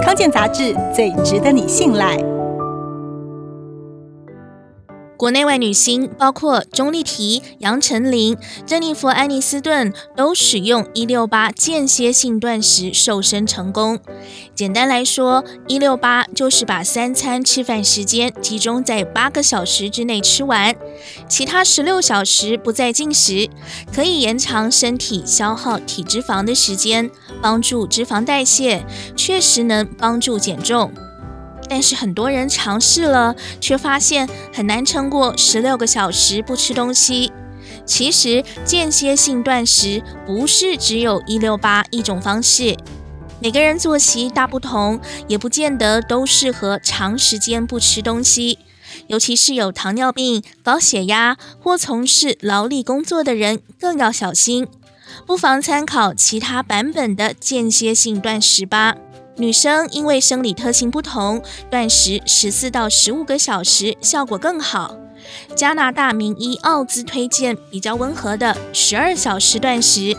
康健杂志最值得你信赖。国内外女星，包括钟丽缇、杨丞琳、珍妮佛·安妮斯顿，都使用一六八间歇性断食瘦身成功。简单来说，一六八就是把三餐吃饭时间集中在八个小时之内吃完，其他十六小时不再进食，可以延长身体消耗体脂肪的时间，帮助脂肪代谢，确实能帮助减重。但是很多人尝试了，却发现很难撑过十六个小时不吃东西。其实间歇性断食不是只有一六八一种方式，每个人作息大不同，也不见得都适合长时间不吃东西。尤其是有糖尿病、高血压或从事劳力工作的人更要小心。不妨参考其他版本的间歇性断食吧。女生因为生理特性不同，断食十四到十五个小时效果更好。加拿大名医奥兹推荐比较温和的十二小时断食，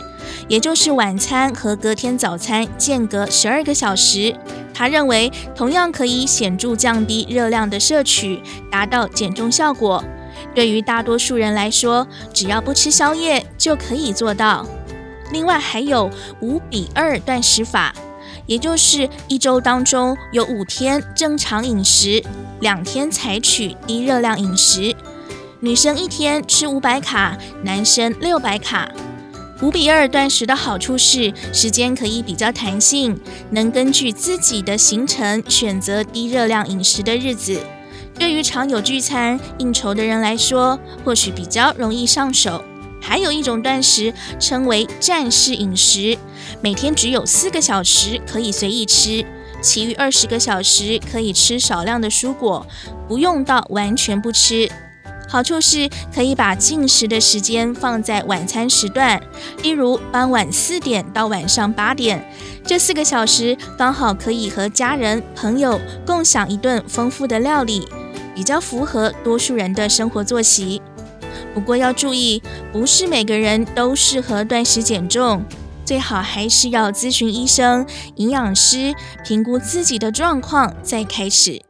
也就是晚餐和隔天早餐间隔十二个小时。他认为同样可以显著降低热量的摄取，达到减重效果。对于大多数人来说，只要不吃宵夜就可以做到。另外还有五比二断食法。也就是一周当中有五天正常饮食，两天采取低热量饮食。女生一天吃五百卡，男生六百卡。五比二断食的好处是时间可以比较弹性，能根据自己的行程选择低热量饮食的日子。对于常有聚餐应酬的人来说，或许比较容易上手。还有一种断食称为战士饮食。每天只有四个小时可以随意吃，其余二十个小时可以吃少量的蔬果，不用到完全不吃。好处是可以把进食的时间放在晚餐时段，例如傍晚四点到晚上八点，这四个小时刚好可以和家人朋友共享一顿丰富的料理，比较符合多数人的生活作息。不过要注意，不是每个人都适合断食减重。最好还是要咨询医生、营养师，评估自己的状况再开始。